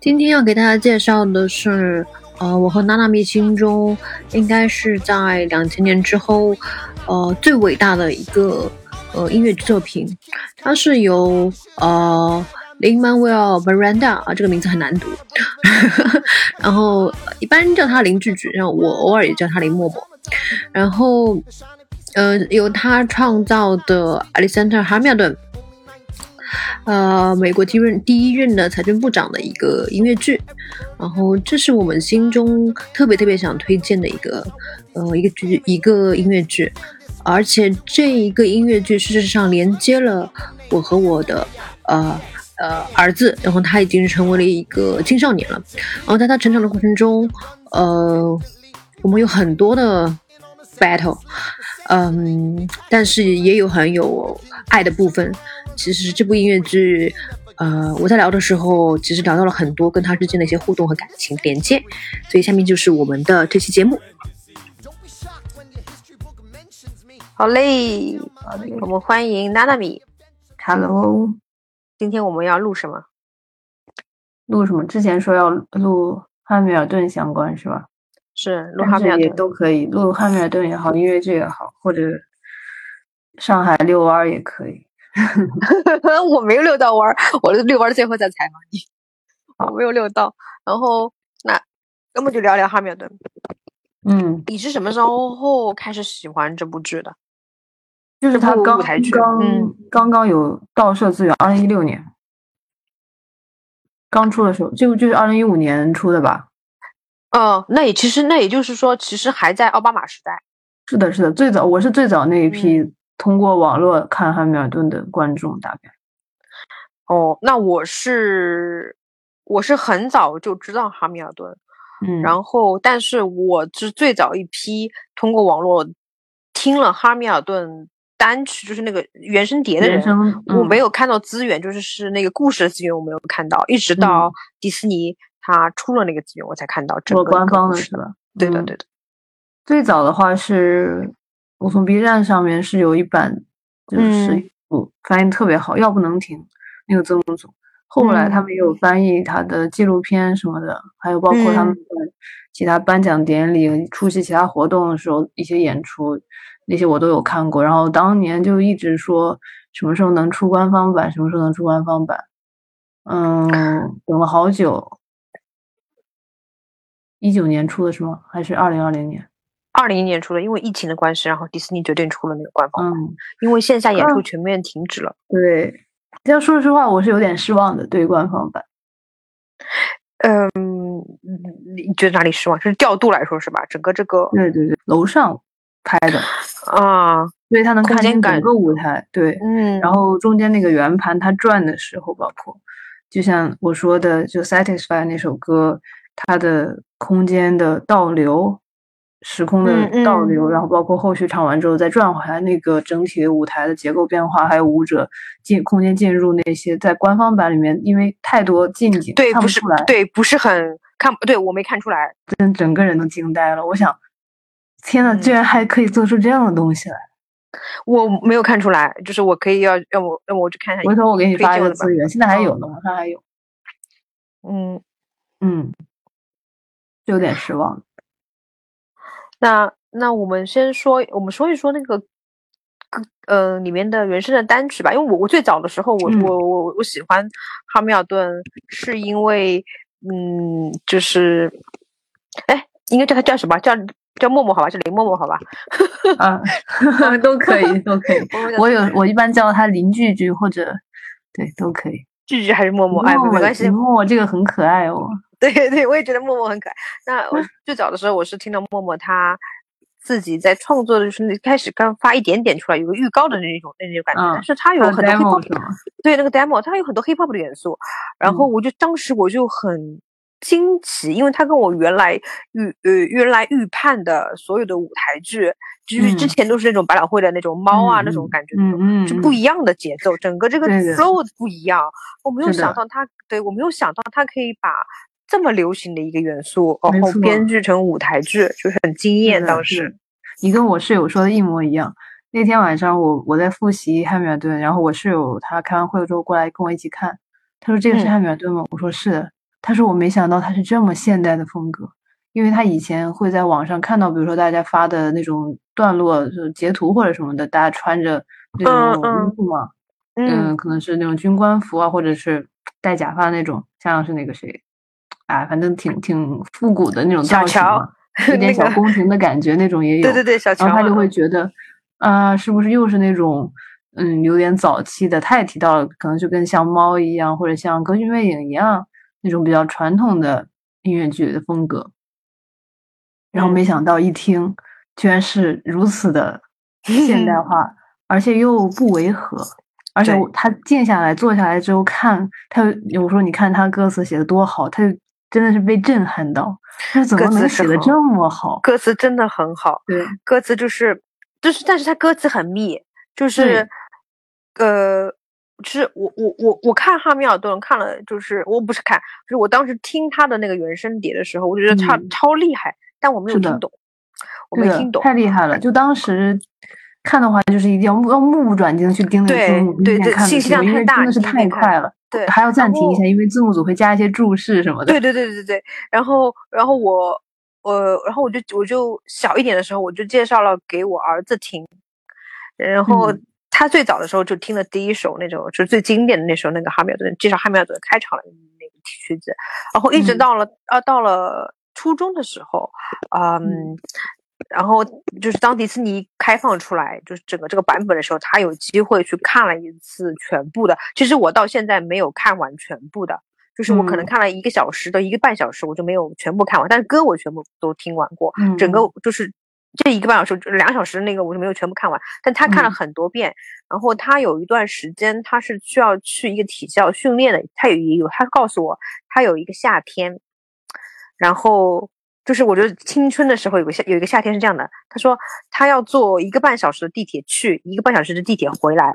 今天要给大家介绍的是，呃，我和娜娜咪心中应该是在两千年之后，呃，最伟大的一个呃音乐作品。它是由呃 Lin Manuel Miranda 啊，这个名字很难读，然后一般叫他林句句，然后我偶尔也叫他林默默。然后，呃，由他创造的 Alexander Hamilton。呃，美国第一任第一任的财政部长的一个音乐剧，然后这是我们心中特别特别想推荐的一个呃一个剧一个音乐剧，而且这一个音乐剧事实上连接了我和我的呃呃儿子，然后他已经成为了一个青少年了，然后在他成长的过程中，呃，我们有很多的 battle，嗯，但是也有很有爱的部分。其实这部音乐剧，呃，我在聊的时候，其实聊到了很多跟他之间的一些互动和感情连接，所以下面就是我们的这期节目。好嘞，我们欢迎娜娜米。Hello，今天我们要录什么？录什么？之前说要录汉密尔顿相关是吧？是录汉密尔顿都可以，录汉密尔顿也好，音乐剧也好，或者上海遛弯儿也可以。我没有遛到弯儿，我遛弯儿最后再采访你。我没有遛到，然后那要么就聊聊哈密尔顿。嗯，你是什么时候开始喜欢这部剧的？就是他刚刚刚刚有盗摄资源，二零一六年刚出的时候，这部剧是二零一五年出的吧？哦，那也其实那也就是说，其实还在奥巴马时代。是的，是的，最早我是最早那一批。通过网络看汉密尔顿的观众大概，哦，那我是我是很早就知道哈密尔顿，嗯，然后但是我是最早一批通过网络听了哈密尔顿单曲，就是那个原声碟的人，我没有看到资源，就是是那个故事的资源我没有看到，一直到迪士尼他出了那个资源我才看到整个官方的是吧？对的对的，最早的话是。我从 B 站上面是有一版，就是翻译特别好，要不能停那个字幕组。后来他们也有翻译他的纪录片什么的，还有包括他们在其他颁奖典礼、出席其他活动的时候一些演出，那些我都有看过。然后当年就一直说什么时候能出官方版，什么时候能出官方版。嗯，等了好久，一九年出的是吗？还是二零二零年？二零年出的，因为疫情的关系，然后迪士尼决定出了那个官方版，因为线下演出全面停止了。对，要说实话，我是有点失望的，对官方版。嗯，你觉得哪里失望？就是调度来说是吧？整个这个，对对对，楼上拍的啊，因为他能看见整个舞台。对，嗯，然后中间那个圆盘它转的时候，包括就像我说的，就《Satisfy》那首歌，它的空间的倒流。时空的倒流，然后包括后续唱完之后再转回来，那个整体的舞台的结构变化，还有舞者进空间进入那些，在官方版里面，因为太多近景，对，不是，对，不是很看，对我没看出来，真整个人都惊呆了。我想，天呐，居然还可以做出这样的东西来！我没有看出来，就是我可以要让我让我去看一下。回头我给你发一个资源，现在还有呢，上还有。嗯嗯，有点失望。那那我们先说，我们说一说那个歌，呃，里面的原声的单曲吧。因为我我最早的时候，我我我我喜欢哈密尔顿，是因为，嗯，就是，哎，应该叫他叫什么？叫叫默默好吧？叫林默默好吧？啊，都可以，都可以。我有，我一般叫他林句句或者，对，都可以。句句还是默默？哎，没关系。默默这个很可爱哦。对对，我也觉得默默很可爱。那我 最早的时候，我是听到默默他自己在创作的时候，开始刚发一点点出来，有个预告的那种那种感觉。但是他有很多对那个 demo，他有很多 hip hop 的元素。然后我就当时我就很惊奇，因为他跟我原来预呃原来预判的所有的舞台剧，就是之前都是那种百老汇的那种猫啊那种感觉，嗯就不一样的节奏，整个这个 flow 不一样。我没有想到他，对我没有想到他可以把。这么流行的一个元素，然后编剧成舞台剧，就是很惊艳。当时你跟我室友说的一模一样。那天晚上我我在复习汉密尔顿，然后我室友他开完会之后过来跟我一起看，他说这个是汉密尔顿吗？我说是的。他说我没想到他是这么现代的风格，因为他以前会在网上看到，比如说大家发的那种段落就截图或者什么的，大家穿着那种衣服嘛，嗯，可能是那种军官服啊，或者是戴假发那种，像是那个谁，啊，反正挺挺复古的那种造型，有点小宫廷的感觉那种也 有，对对对，小乔，然后他就会觉得，啊，是不是又是那种。嗯，有点早期的，他也提到了，可能就跟像猫一样，或者像歌剧魅影一样那种比较传统的音乐剧的风格。然后没想到一听，居然是如此的现代化，而且又不违和。而且他静下来、坐下来之后看，他有时候你看他歌词写的多好，他就真的是被震撼到。他怎么能写的这么好？歌词真的很好。对，歌词就是就是，但是他歌词很密，就是。呃，是我我我我看哈密尔顿看了，就是我不是看，就是我当时听他的那个原声碟的时候，我觉得他超厉害，但我没有听懂，我没听懂，太厉害了。就当时看的话，就是一定要要目不转睛去盯那个字幕，对对，信息量太大，真的是太快了，对，还要暂停一下，因为字幕组会加一些注释什么的。对对对对对，然后然后我呃，然后我就我就小一点的时候，我就介绍了给我儿子听，然后。他最早的时候就听了第一首那种，就是最经典的那首那个哈密尔顿介绍哈密尔顿开场的那个曲子，然后一直到了啊到了初中的时候，嗯，然后就是当迪士尼开放出来就是整个这个版本的时候，他有机会去看了一次全部的。其实我到现在没有看完全部的，就是我可能看了一个小时到一个半小时，我就没有全部看完，但是歌我全部都听完过，整个就是。这一个半小时，两小时那个我就没有全部看完，但他看了很多遍。然后他有一段时间他是需要去一个体校训练的，他有有他告诉我，他有一个夏天，然后就是我觉得青春的时候有个夏有一个夏天是这样的，他说他要坐一个半小时的地铁去，一个半小时的地铁回来。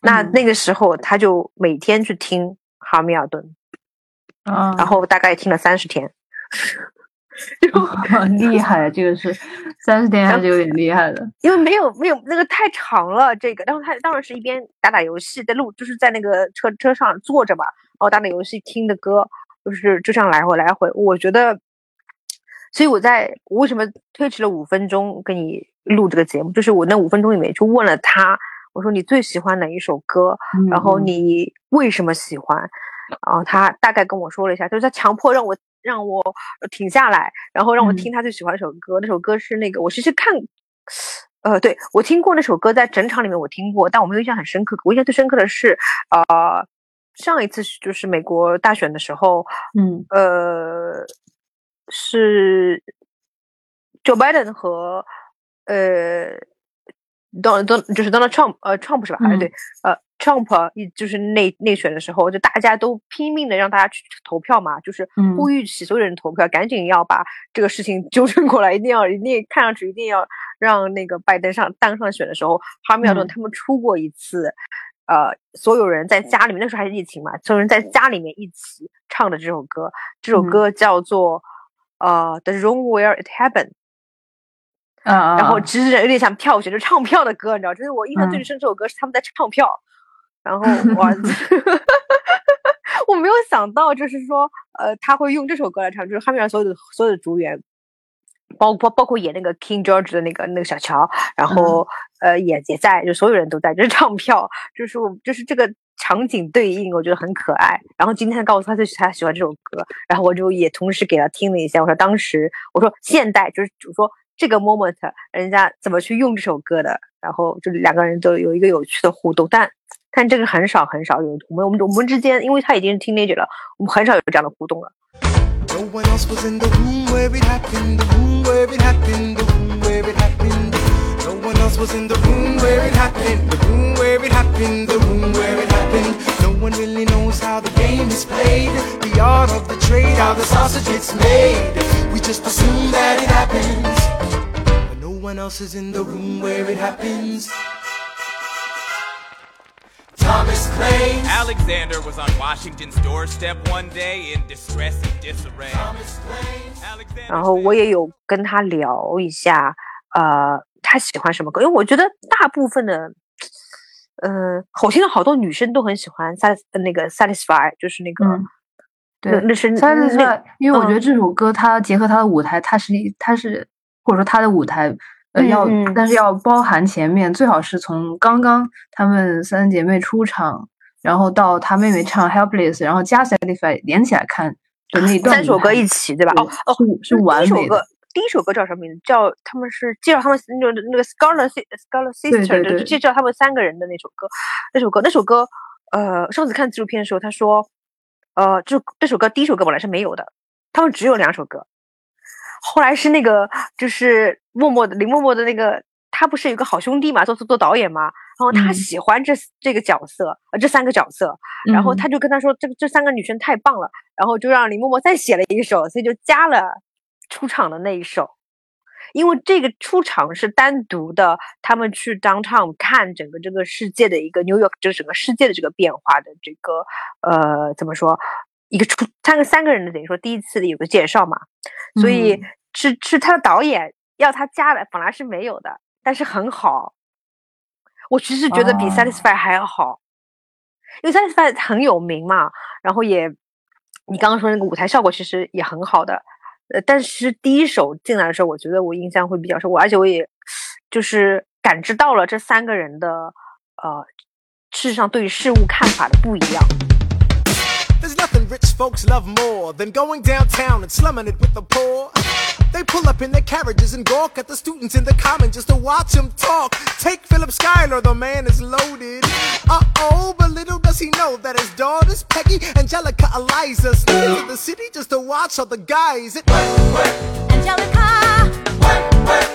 那那个时候他就每天去听哈密尔顿，啊，然后大概听了三十天。厉害，这个是三十天还是有点厉害的，因为没有没有那个太长了。这个，然后他当然是一边打打游戏，在路就是在那个车车上坐着嘛，然后打打游戏，听的歌，就是就这样来回来回。我觉得，所以我在我为什么推迟了五分钟跟你录这个节目，就是我那五分钟里面就问了他，我说你最喜欢哪一首歌，然后你为什么喜欢，然后他大概跟我说了一下，就是他强迫让我。让我停下来，然后让我听他最喜欢一首歌。那首歌是那个，我其实看，呃，对我听过那首歌，在整场里面我听过，但我没有印象很深刻。我印象最深刻的是，呃，上一次就是美国大选的时候，嗯，呃，是 Joe Biden 和呃，Don Don 就是 Donald Trump，呃，Trump 是吧？哎，对，呃。Trump 一就是内内选的时候，就大家都拼命的让大家去投票嘛，就是呼吁起所有人投票，赶紧要把这个事情纠正过来，一定要一定看上去一定要让那个拜登上当上选的时候，哈密尔顿他们出过一次，呃，所有人在家里面，那时候还是疫情嘛，所有人在家里面一起唱的这首歌，这首歌叫做呃 The Room Where It Happened。啊，然后其实有点像票选，就唱票的歌，你知道，就是我印象最深这首歌是他们在唱票。然后 我，我没有想到，就是说，呃，他会用这首歌来唱，就是哈密尔所有的所有的组员，包包包括演那个 King George 的那个那个小乔，然后呃也也在，就所有人都在，就是唱票，就是我就是这个场景对应，我觉得很可爱。然后今天告诉他最他喜欢这首歌，然后我就也同时给他听了一下，我说当时我说现代就是我说这个 moment 人家怎么去用这首歌的，然后就两个人都有一个有趣的互动，但。但这个很少很少有，我们我们我们之间，因为他已经是 teenager 了，我们很少有这样的互动了。Thomas claims Alexander was on Washington's doorstep one day in distress and disarray. 然后我也有跟他聊一下，呃， 他喜欢什么歌？因为我觉得大部分的，呃，好听的好多女生都很喜欢 satis 那个 satisfy，就是那个，对，那是 Satisfy，因为我觉得嗯这首歌它结合它的舞台，它是一它是或者说它的舞台。要嗯但是要包含前面，最好是从刚刚她们三姐妹出场，然后到她妹妹唱 Helpless，然后加 Satisfy 连起来看的那一段三首歌一起，对吧？哦哦，是是完美的第一首歌，叫什么名字？叫他们是介绍他们那个那个 Scarlet 对 Sister 对的，介绍他们三个人的那首歌。那首歌，那首歌，呃，上次看纪录片的时候，他说，呃，就这首歌第一首歌本来是没有的，他们只有两首歌。后来是那个就是默默的林默默的那个，他不是有个好兄弟嘛，做做做导演嘛，然后他嗯喜欢这这个角色，呃，这三个角色，然后嗯他就跟他说，这个这三个女生太棒了，然后就让林默默再写了一首，所以就加了出场的那一首。因为这个出场是单独的，他们去 downtown 看整个这个世界的一个 New York，就整个世界的这个变化的这个呃怎么说，一个出三个三个人的等于说第一次的有个介绍嘛，所以嗯是是他的导演要他加的，本来是没有的，但是很好。我其实觉得比哦 Satisfy 还要好，因为 Satisfy 很有名嘛，然后也你刚刚说那个舞台效果其实也很好的，呃，但是第一首进来的时候，我觉得我印象会比较深，我而且我也就是感知到了这三个人的呃，事实上对于事物看法的不一样。There's nothing rich folks love more than going downtown and slumming it with the poor. They pull up in their carriages and gawk at the students in the common just to watch them talk. Take Philip Schuyler, the man is loaded. Does he know that his daughters, Peggy, Angelica, Eliza, sneak into the city just to watch all the guys. It Angelica,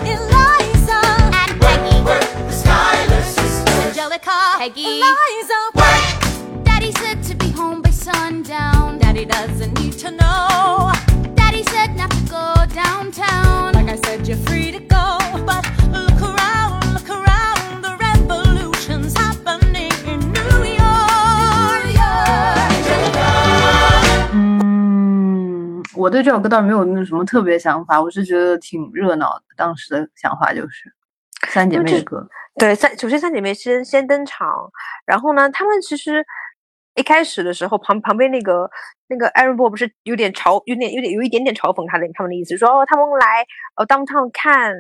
Eliza, and Peggy. The Skylar sisters. Angelica, Peggy, Eliza. Daddy said to be home by sundown. Daddy doesn't need to know. Daddy said not to go downtown. Like I said, you're free to go. But look around. 我对这首歌倒没有那什么特别想法，我是觉得挺热闹的。当时的想法就是三姐妹的歌，对，三首先三姐妹先先登场，然后呢，她们其实一开始的时候，旁旁边那个那个 Aaron b o 不是有点嘲，有点有点有一点点嘲讽他的他们的意思，说哦，他们来呃 downtown 看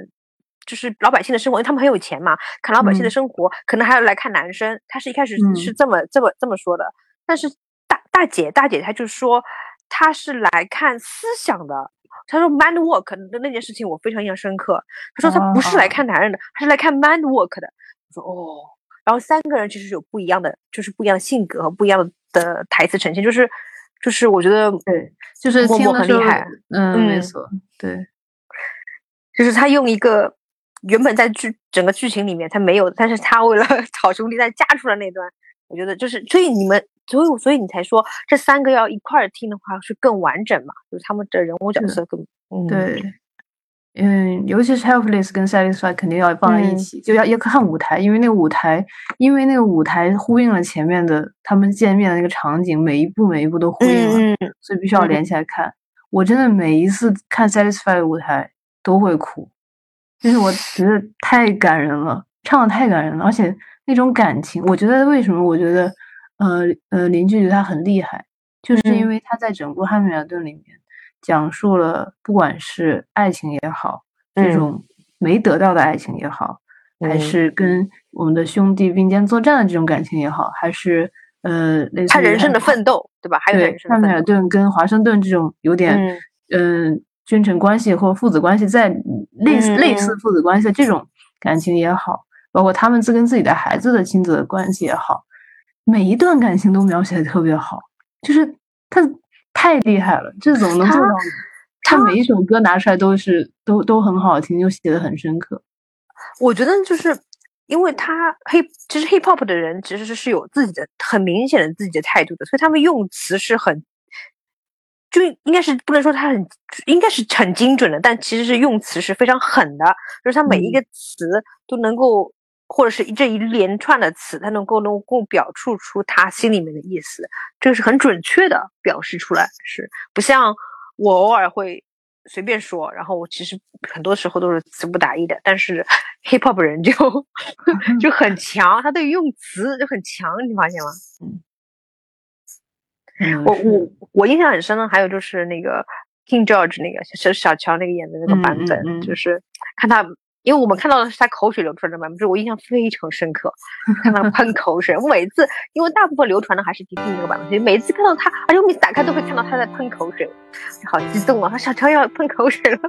就是老百姓的生活，因为他们很有钱嘛，看老百姓的嗯生活，可能还要来看男生。他是一开始嗯是这么、这么这么说的，但是大大姐大姐她就说她是来看思想的。他说 “mind work” 的那件事情我非常印象深刻。他说他不是来哦看男人的，他是来看 mind work 的。我说哦，然后三个人其实有不一样的，就是不一样的性格和不一样的台词呈现，就是就是我觉得对，就是默默很厉害，嗯，没嗯错，对，就是他用一个原本在剧整个剧情里面他没有，但是他为了 好兄弟再加出来那段，我觉得就是，所以你们，所以所以你才说这三个要一块儿听的话是更完整嘛，就是他们的人物角色更，嗯，对，嗯，尤其是 Helpless 跟 Satisfied 肯定要放在一嗯。起，就要要看舞台，因为那个舞台，因为那个舞台呼应了前面的他们见面的那个场景，每一步每一步都呼应了，所以必须要。嗯连起来看。我真的每一次看 Satisfied 的舞台都会哭，就是我觉得太感人了，唱的太感人了，而且那种感情，我觉得为什么我觉得，呃呃，林俊杰他很厉害，就是因嗯。为他在整部《汉密尔顿》里面讲述了，不管是爱情也好，这嗯。种没得到的爱情也好，还嗯。是跟我们的兄弟并肩作战的这种感情也好，还是呃类似他人生的奋斗，对吧？还有汉密尔，顿跟华盛顿这种有点嗯。嗯、君臣关系或父子关系在类似、类似嗯。父子关系的这种感情也好，包括他们自跟自己的孩子的亲子的关系也好，每一段感情都描写的特别好，就是他太厉害了，这怎么能做到呢？他每一首歌拿出来都是都都很好听，又写的很深刻。我觉得就是因为他 hip 其实 hip hop 的人其实是是有自己的很明显的自己的态度的，所以他们用词是很。就应该是不能说他很，应该是很精准的，但其实是用词是非常狠的，就是他每一嗯个词都能够，或者是这一连串的词，他能够能够表述出他心里面的意思，这个是很准确的表示出来，是不像我偶尔会随便说，然后我其实很多时候都是词不达意的，但是 hip hop 人就 就很强，他对于用词就很强，你发现吗？我我我印象很深的还有就是那个 King George 那个小小乔那个演的那个版本，嗯嗯嗯就是看他。因为我们看到的是他口水流出来的版本，就是我印象非常深刻，看他喷口水。我每次，因为大部分流传的还是迪士尼那个版本，所以每次看到他，而且我每次打开都会看到他在喷口水，好激动啊！他小乔要喷口水了，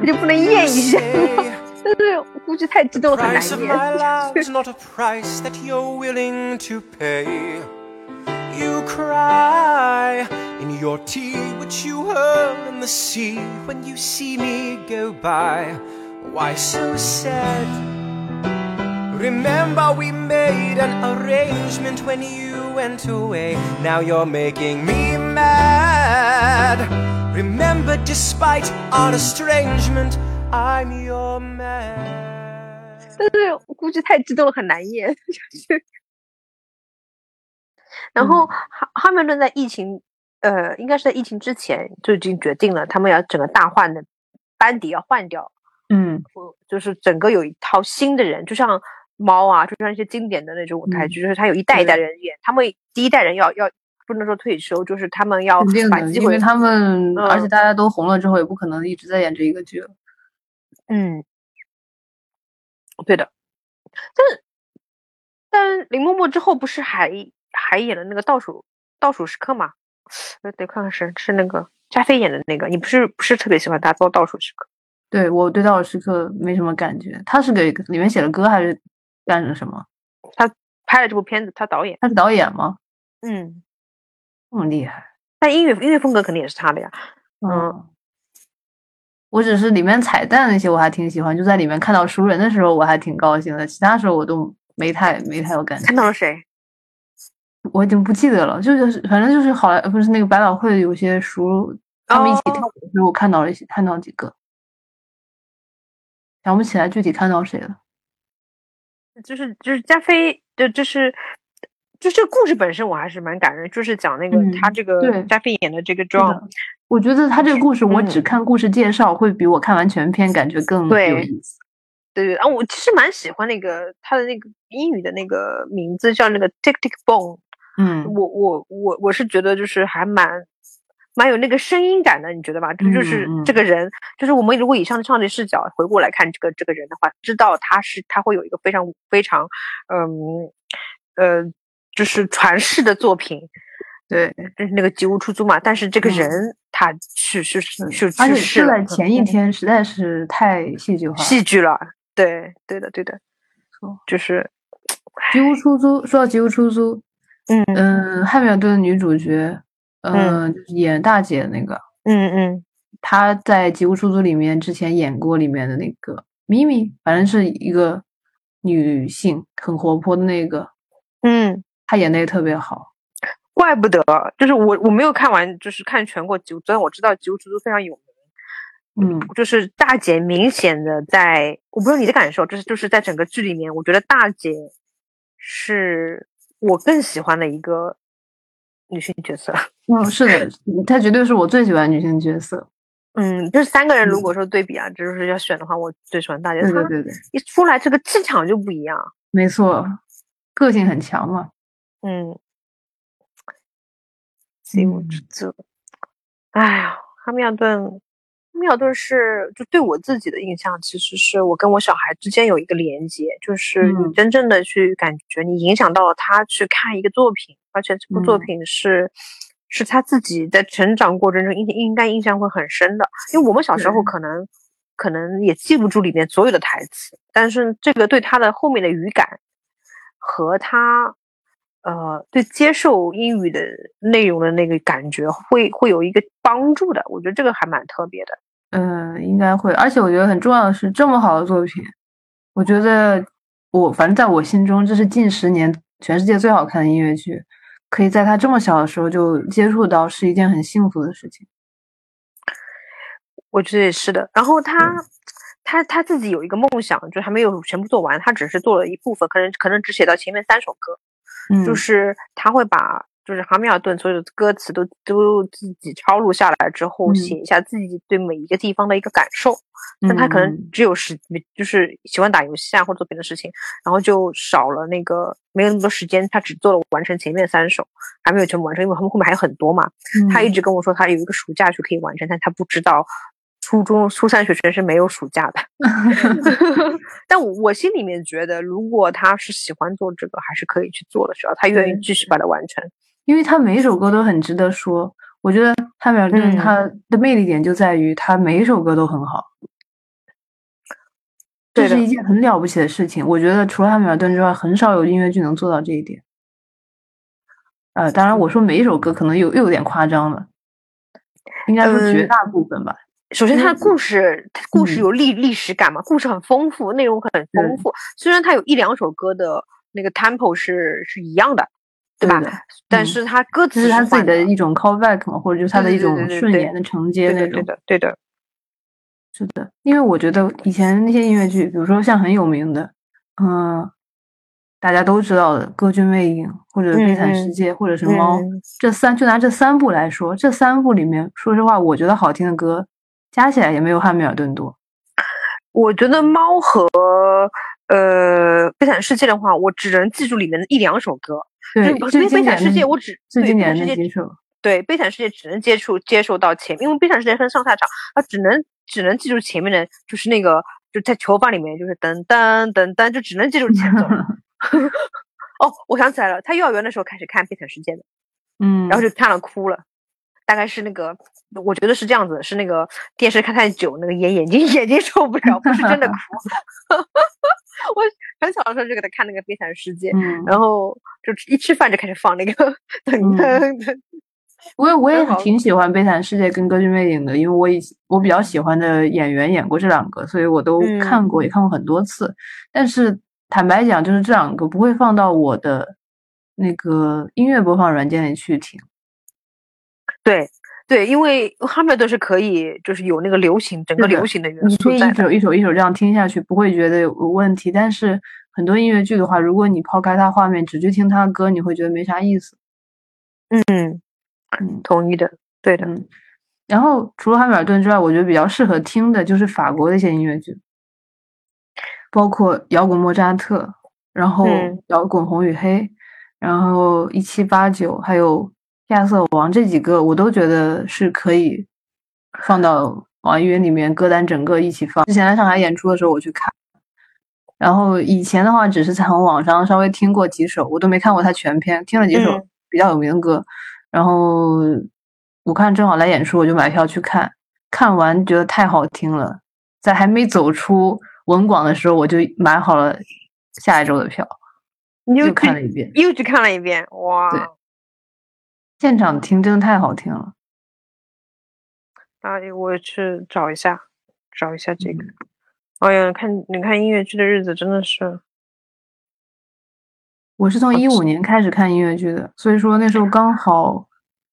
他就不能咽一下吗？但是我估计太激动了，很难咽。my love's not a price that you're willing to pay. You cry in your tea, which you hurl in the sea when you see me go by. Why so sad? Remember, we made an arrangement when you went away. Now you're making me mad. Remember, despite our estrangement, I'm your man. 但是我估计太激动了，很难咽。就是然后哈哈密尔顿在疫情，呃，应该是在疫情之前就已经决定了，他们要整个大换的班底要换掉，嗯我就是整个有一套新的人，就像猫啊，就像一些经典的那种舞台剧，就是他有一代一代人演，他们第一代人要要不能说退休，就是他们要把机会因为他们、嗯而且大家都红了之后，也不可能一直在演这一个剧了。嗯，对的，但是但林默默之后不是还还演了那个倒数倒数时刻嘛？呃，得看看是是那个加菲演的那个，你不是不是特别喜欢他做倒数时刻？对我对《倒数时刻》没什么感觉，他是给里面写的歌还是干了什么？他拍了这部片子，他导演，他是导演吗？嗯，这么厉害？但音乐音乐风格肯定也是他的呀。嗯，我只是里面彩蛋那些我还挺喜欢，就在里面看到熟人的时候我还挺高兴的，其他时候我都没太没太有感觉看。到了谁？我已经不记得了，就是反正就是好莱不是那个百老汇有些熟，他们一起跳舞的时候我看到了一些看到几个，想不起来具体看到谁了。就是就是加菲就，就是就这个故事本身我还是蛮感人，就是讲那个、嗯他这个对加菲演的这个是的 John，我觉得他这个故事，我只嗯看故事介绍，会比我看完全篇感觉更对有意思。对对啊，我其实蛮喜欢那个他的那个英语的那个名字叫那个 Tick Tick Boom，嗯我我我我是觉得就是还蛮蛮有那个声音感的，你觉得吧？这就是这个人，就是我们如果以上上帝视角回过来看这个这个人的话，知道他是他会有一个非常非常嗯呃就是传世的作品，对，就是那个吉屋出租嘛。但是这个嗯人他去是是是而且去世了，前一天实在是太戏剧化。戏剧了，对对的对的，就是吉屋出租，说到吉屋出租，嗯嗯，汉密尔顿的女主角，嗯，就是演大姐那个，嗯嗯她在吉屋出租里面之前演过里面的那个咪咪，反正是一个女性，很活泼的那个，嗯。她演的也特别好。怪不得，就是我我没有看完，就是看全过《吉屋》，虽然我知道《吉屋出租》非常有名，嗯就是大姐明显的在，我不知道你的感受，就是就是在整个剧里面，我觉得大姐是我更喜欢的一个女性角色。嗯，是的，她绝对是我最喜欢的女性角色。嗯，就是三个人如嗯果说对比啊，就是要选的话，我最喜欢大姐。她对对对对，一出来，这个气场就不一样。没错，个性很强嘛。嗯，吉屋出租。哎呀，哈密尔顿，哈密尔顿是就对我自己的印象，其实是我跟我小孩之间有一个连接，就是你嗯。真正的去感觉你影响到了他去看一个作品，而且这部作嗯。品是。是他自己在成长过程中应应该印象会很深的，因为我们小时候可能可能也记不住里面所有的台词，但是这个对他的后面的语感和他呃对接受英语的内容的那个感觉会会有一个帮助的，我觉得这个还蛮特别的。嗯，应该会。而且我觉得很重要的是，这么好的作品，我觉得我反正在我心中，这是近十年全世界最好看的音乐剧。可以在他这么小的时候就接触到，是一件很幸福的事情。我觉得也是的。然后他他他自己有一个梦想，就还没有全部做完，他只是做了一部分，可能可能只写到前面三首歌。嗯，就是他会把，就是哈密尔顿所有的歌词都都自己抄录下来之后，嗯写一下自己对每一个地方的一个感受。但他可能嗯只有时，就是喜欢打游戏啊或者做别的事情，然后就少了那个没有那么多时间，他只做了完成前面三首，还没有全部完成，因为他们后面还有很多嘛。他一嗯直跟我说他有一个暑假去可以完成，但他不知道初中初三学生是没有暑假的。但我我心里面觉得，如果他是喜欢做这个，还是可以去做的，只要他愿意继续把它完成。因为他每一首歌都很值得说。我觉得汉密尔顿嗯他的魅力点就在于他每一首歌都很好，这是一件很了不起的事情。我觉得除了汉密尔顿之外，很少有音乐剧能做到这一点。呃，当然我说每一首歌可能有又有点夸张了，应该说绝嗯大部分吧。首先，它的故事，它故事嗯有历历史感嘛，故事很丰富，内容很丰富。虽然它有一两首歌的那个 tempo 是是一样的，对吧？但是它歌词是他自己的一种 callback 嘛，或者就是他的一种顺延的承接那种。对的，对的，对。是的，因为我觉得以前那些音乐剧，比如说像很有名的，嗯、大家都知道的《歌剧魅影》或者《悲惨嗯世界》或者是《猫》嗯这三，就拿这三部来说，这三部里面，说实话，我觉得好听的歌加起来也没有《汉密尔顿》多。我觉得猫和呃《悲惨世界》的话，我只能记住里面的一两首歌。对，因为悲惨世界我只对最经典悲惨世界的那几首，对《悲惨世界》只能接触接受到前面，因为《悲惨世界》分上下场，它只能只能记住前面的，就是那个就在囚房里面就是噔噔噔噔，就只能记住前奏。哦，我想起来了，他幼儿园的时候开始看《悲惨世界》的，嗯，然后就看了哭了。大概是那个，我觉得是这样子，是那个电视看太久，那个眼眼睛眼睛受不了，不是真的 哭。我很小的时候就给他看那个《悲惨世界》，嗯，然后就一吃饭就开始放那个噔嗯噔噔。我也我也挺喜欢《悲惨世界》跟《歌剧魅影》的，因为我以我比较喜欢的演员演过这两个，所以我都看过，嗯也看过很多次。但是坦白讲，就是这两个不会放到我的那个音乐播放软件里去听。对对，因为哈密尔顿是可以，就是有那个流行整个流行的元你可以一素在的。首一首一首这样听下去，不会觉得有问题。但是很多音乐剧的话，如果你抛开它画面，只去听它的歌，你会觉得没啥意思。嗯，嗯同意的，对的。嗯。然后除了汉密尔顿之外，我觉得比较适合听的就是法国的一些音乐剧，包括摇滚莫扎特，然后嗯摇滚红与黑，然后一七八九，还有亚瑟王这几个，我都觉得是可以放到网易云里面歌单整个一起放。之前在上海演出的时候我去看，然后以前的话只是从网上稍微听过几首，我都没看过他全篇，听了几首嗯比较有名的歌，然后我看正好来演出，我就买票去看，看完觉得太好听了，在还没走出文广的时候，我就买好了下一周的票，又你又看了一遍。又去看了一遍，哇！对现场听真的太好听了，啊，我去找一下，找一下这个。嗯哎呀，看你看音乐剧的日子真的是，我是从一五年开始看音乐剧的，所以说那时候刚好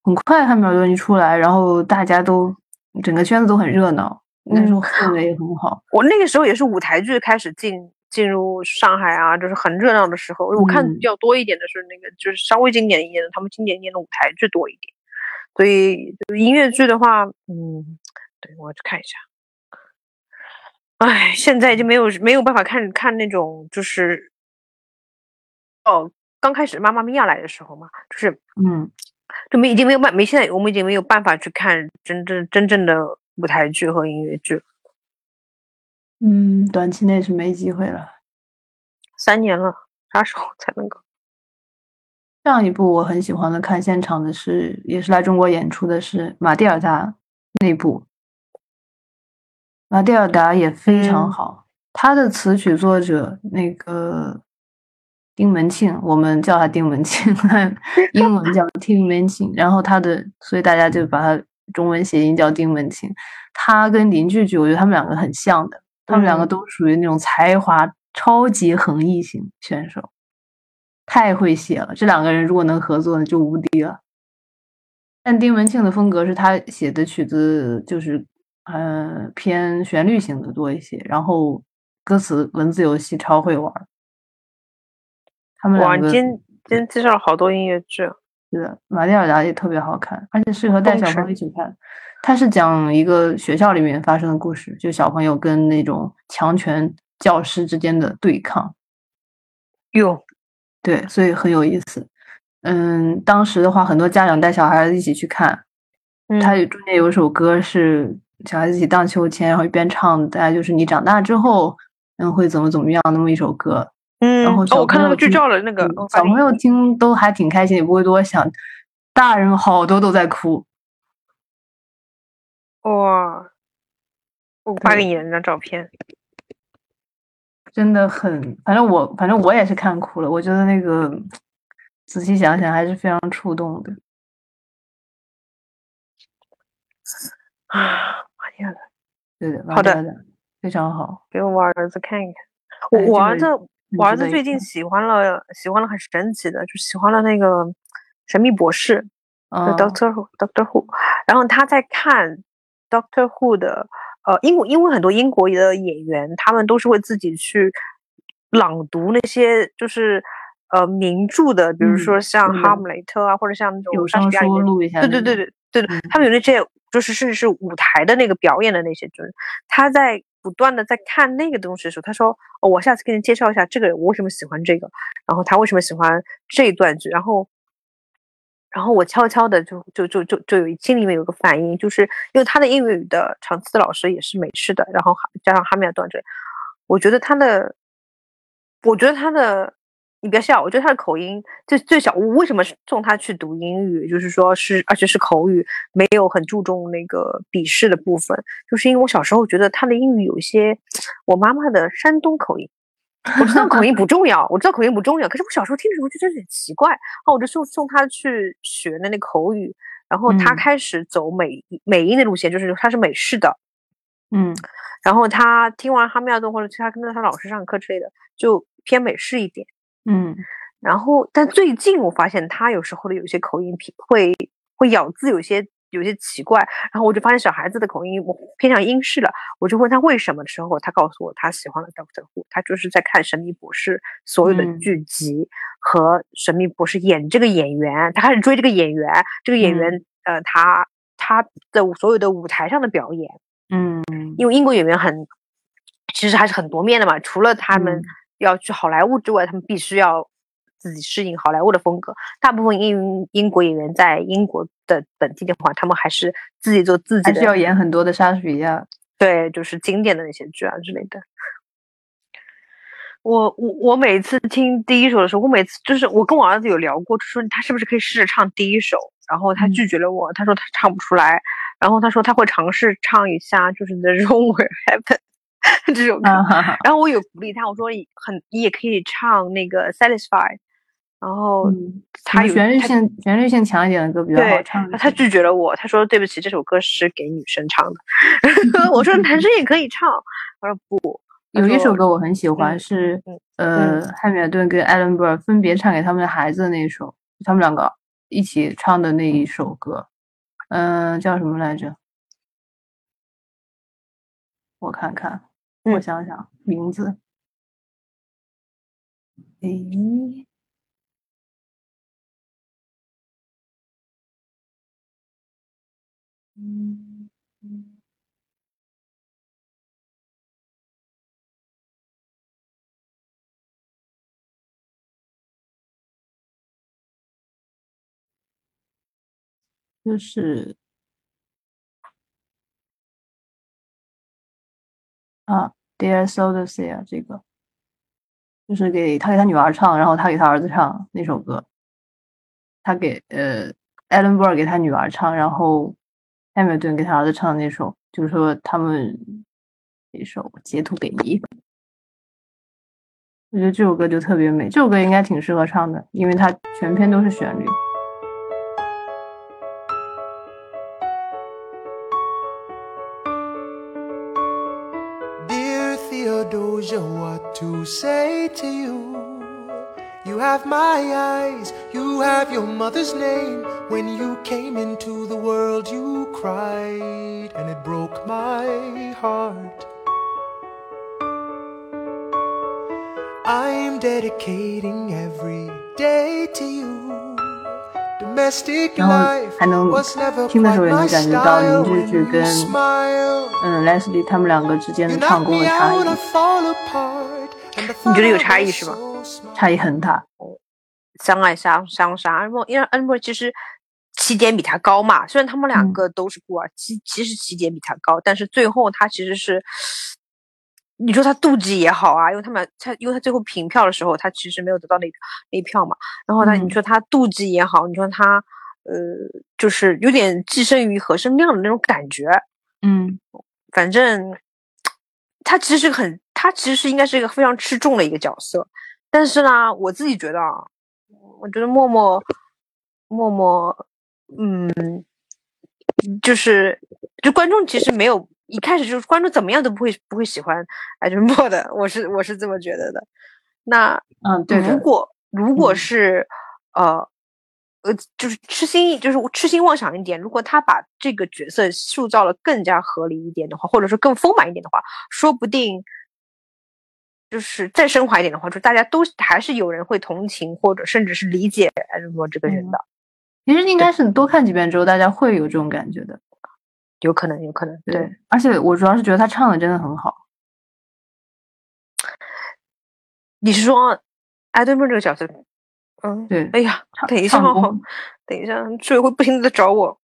很快汉密尔顿一出来，然后大家都整个圈子都很热闹，那时候氛围也很好。我那个时候也是舞台剧开始进进入上海啊，就是很热闹的时候。我看嗯比较多一点的是那个，就是稍微经典一点的，他们经典一点的舞台剧多一点。所以就音乐剧的话，嗯，对我要去看一下。唉，现在已经没有没有办法看看那种就是，哦，刚开始妈妈咪呀来的时候嘛，就是嗯，就没已经没有办没现在我们已经没有办法去看真正真正的舞台剧和音乐剧，嗯，短期内是没机会了。三年了，啥时候才能够？上一部我很喜欢的看现场的是，也是来中国演出的是马蒂尔达那部。马蒂尔达也非常嗯好，他的词曲作者那个丁文庆，我们叫他丁文庆，英文叫 Tim 然后他的，所以大家就把他中文谐音叫丁文庆。他跟林俊杰，我觉得他们两个很像的，他们两个嗯都属于那种才华超级横溢型选手。太会写了，这两个人如果能合作，那就无敌了。但丁文庆的风格是他写的曲子就是呃偏旋律型的多一些，然后歌词文字游戏超会玩儿。他们哇，两个你今今天介绍了好多音乐剧，是的，马蒂尔达也特别好看，而且适合带小朋友一起看。它是讲一个学校里面发生的故事，就小朋友跟那种强权教师之间的对抗。哟，对，所以很有意思。嗯，当时的话，很多家长带小孩子一起去看。它中间有一首歌是小孩子一起荡秋千，然后一边唱，大家就是你长大之后，嗯，会怎么怎么样那么一首歌。嗯，然后哦，我看到剧照了，那个小朋友听都还挺开心，也不会多想。大人好多都在哭。哇，我发给你那张照片，真的很，反正我反正我也是看哭了。我觉得那个仔细想想还是非常触动的。啊，妈天呐，对的，好的，非常好，给我儿子看一看。我我儿子，我儿子最近喜欢了，喜欢了很神奇的，就喜欢了那个《神秘博士》，Doctor Doctor Who。然后他在看 Doctor Who 的，呃，英国因为很多英国的演员，他们都是会自己去朗读那些就是呃名著的，比如说像《哈姆雷特》啊，或者像那种有声书录一下，对对对对对对，他们有那些。就是甚至是舞台的那个表演的那些，就是他在不断的在看那个东西的时候，他说：“哦，我下次给你介绍一下这个人，我为什么喜欢这个，然后他为什么喜欢这一段剧。”然后，然后我悄悄的就就就就就有心里面有个反应，就是因为他的英语的长次老师也是美式的，然后加上哈密尔顿这，我觉得他的，我觉得他的。你别笑，我觉得他的口音最最小。我为什么送他去读英语？就是说是，而且是口语，没有很注重那个笔试的部分。就是因为我小时候觉得他的英语有一些我妈妈的山东口音。我知道 口音不重要，我知道口音不重要，可是我小时候听的时候就觉得有点奇怪。后，我就送送他去学的那口语，然后他开始走美美音的路线，就是他是美式的，嗯，然后他听完哈密尔顿或者其他跟着他老师上课之类的，就偏美式一点。嗯，然后，但最近我发现他有时候的有些口音会会咬字有些有些奇怪，然后我就发现小孩子的口音我偏向英式了，我就问他为什么的时候，他告诉我他喜欢了 Doctor Who，他就是在看神秘博士所有的剧集和神秘博士演这个演员，他开始追这个演员，这个演员呃他他的所有的舞台上的表演，嗯，因为英国演员很其实还是很多面的嘛，除了他们。要去好莱坞之外，他们必须要自己适应好莱坞的风格。大部分英英国演员在英国的本地的话，他们还是自己做自己的，还是要演很多的莎士比亚，对，就是经典的那些剧啊之类的。我我我每次听第一首的时候，我每次就是我跟我儿子有聊过，说他是不是可以试着唱第一首，然后他拒绝了我，他说他唱不出来，然后他说他会尝试唱一下，就是 The Room Where Heaven。这首歌，然后我有鼓励他，我说很，你也可以唱那个 Satisfied，然后他有旋律性旋律性强一点的歌比较好唱。他拒绝了我，他说对不起，这首歌是给女生唱的。我说 男生也可以唱，他说不。有一首歌我很喜欢，是呃汉密尔顿跟艾伦·博尔分别唱给他们的孩子的那一首，他们两个一起唱的那一首歌，嗯，叫什么来着？我看看。我想想名字，诶，嗯就是。啊，Dear s o d s e 啊，这个就是给他给他女儿唱，然后他给他儿子唱那首歌。他给呃艾伦·博尔给他女儿唱，然后艾米顿给他儿子唱的那首，就是说他们一首截图给你。我觉得这首歌就特别美，这首歌应该挺适合唱的，因为它全篇都是旋律。Dear Theodosia, what to say to you? You have my eyes, you have your mother's name. When you came into the world, you cried, and it broke my heart. I'm dedicating every day to you 然后还能听的时候也能感觉到林志志跟嗯 Leslie 他们两个之间的唱功的差异。 你觉得有差异是吗？差异很大。相爱相相杀，因为安博其实起点比他高嘛，虽然他们两个都是孤儿，其其实起点比他高，但是最后他其实是。你说他妒忌也好啊，因为他们他因为他最后平票的时候，他其实没有得到那那一票嘛。然后他你说他妒忌也好，你说他呃就是有点寄生于何生亮的那种感觉。嗯，反正他其实很他其实是应该是一个非常吃重的一个角色。但是呢，我自己觉得啊，我觉得默默默默嗯，就是就观众其实没有。一开始就是观众怎么样都不会不会喜欢艾伦莫的，我是我是这么觉得的。那嗯，对，如果如果是呃呃，就是痴心就是痴心妄想一点，如果他把这个角色塑造了更加合理一点的话，或者说更丰满一点的话，说不定就是再升华一点的话，就大家都还是有人会同情或者甚至是理解艾伦莫这个人的。其实应该是你多看几遍之后，大家会有这种感觉的。有可能，有可能，对。而且我主要是觉得他唱的真的很好。你是说艾德蒙这个角色？嗯，对。哎呀，等一下，等一下，居委会不停的在找我。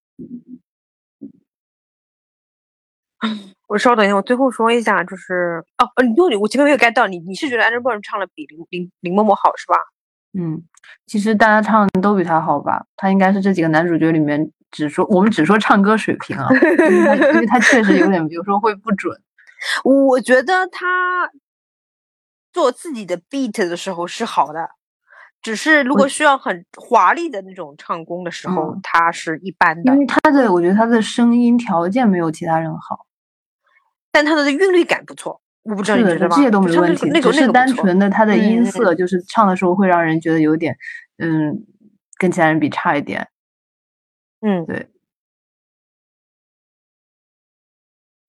我稍等一下，我最后说一下，就是哦，你又我前面没有 get 到你，你是觉得艾德蒙唱的比林林林默默好是吧？嗯，其实大家唱的都比他好吧？他应该是这几个男主角里面。只说我们只说唱歌水平啊，因为他确实有点，比如说会不准。我觉得他做自己的 beat 的时候是好的，只是如果需要很华丽的那种唱功的时候，他是一般的。因为他的，我觉得他的声音条件没有其他人好，但他的韵律感不错。我不知道你觉得吗？这些都没问题，只是单纯的他的音色，就是唱的时候会让人觉得有点，嗯，跟其他人比差一点。嗯，对，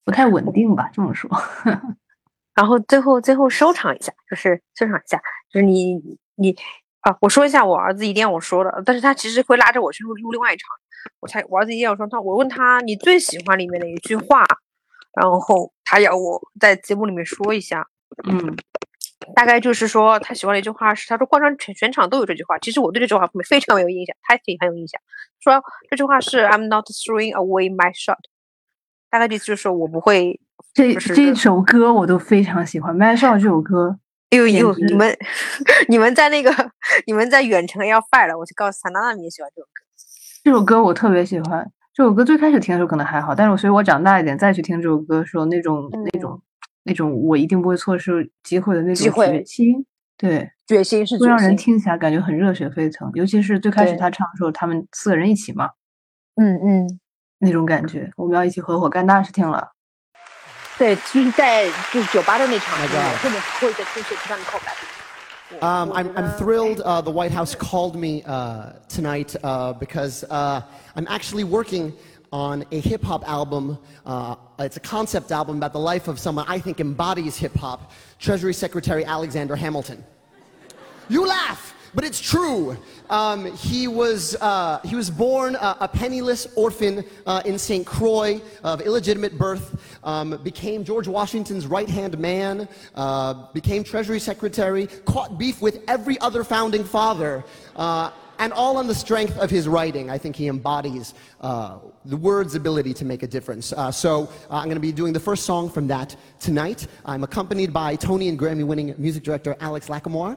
不太稳定吧，这么说。然后最后最后收场一下，就是收场一下，就是你你啊，我说一下我儿子一定要我说的，但是他其实会拉着我去录录另外一场。我才我儿子一定要说他，我问他你最喜欢里面的一句话，然后他要我在节目里面说一下。嗯。大概就是说，他喜欢的一句话是，他说贯穿全全场都有这句话。其实我对这句话非常有印象，他也很有印象。说这句话是 "I'm not throwing away my shot"，大概意思就是我不会。这这首歌我都非常喜欢，《My Shot》这首歌。哎呦呦，你们 你们在那个你们在远程要 fire 了，我就告诉他，娜娜你也喜欢这首歌。这首歌我特别喜欢。这首歌最开始听的时候可能还好，但是我随我长大一点再去听这首歌的时候，那种那种。那种我一定不会错失机会的那种决心，对，决心是会让人听起来感觉很热血沸腾。尤其是最开始他唱的时候，他们四个人一起嘛，嗯嗯，那种感觉，我们要一起合伙干大事情了。对，就是在就是酒吧的那场，后面会在听雪上的告白。Um, I'm, I'm thrilled uh, the White House called me uh, tonight uh, because uh, I'm actually working on a hip hop album. Uh, it's a concept album about the life of someone I think embodies hip hop Treasury Secretary Alexander Hamilton. You laugh, but it's true. Um, he, was, uh, he was born uh, a penniless orphan uh, in St. Croix of illegitimate birth, um, became George Washington's right hand man, uh, became Treasury Secretary, caught beef with every other founding father uh, and all on the strength of his writing. I think he embodies uh, the word's ability to make a difference. So I'm going to be doing the first song from that tonight. I'm accompanied by Tony and Grammy winning music director Alex Lackamore.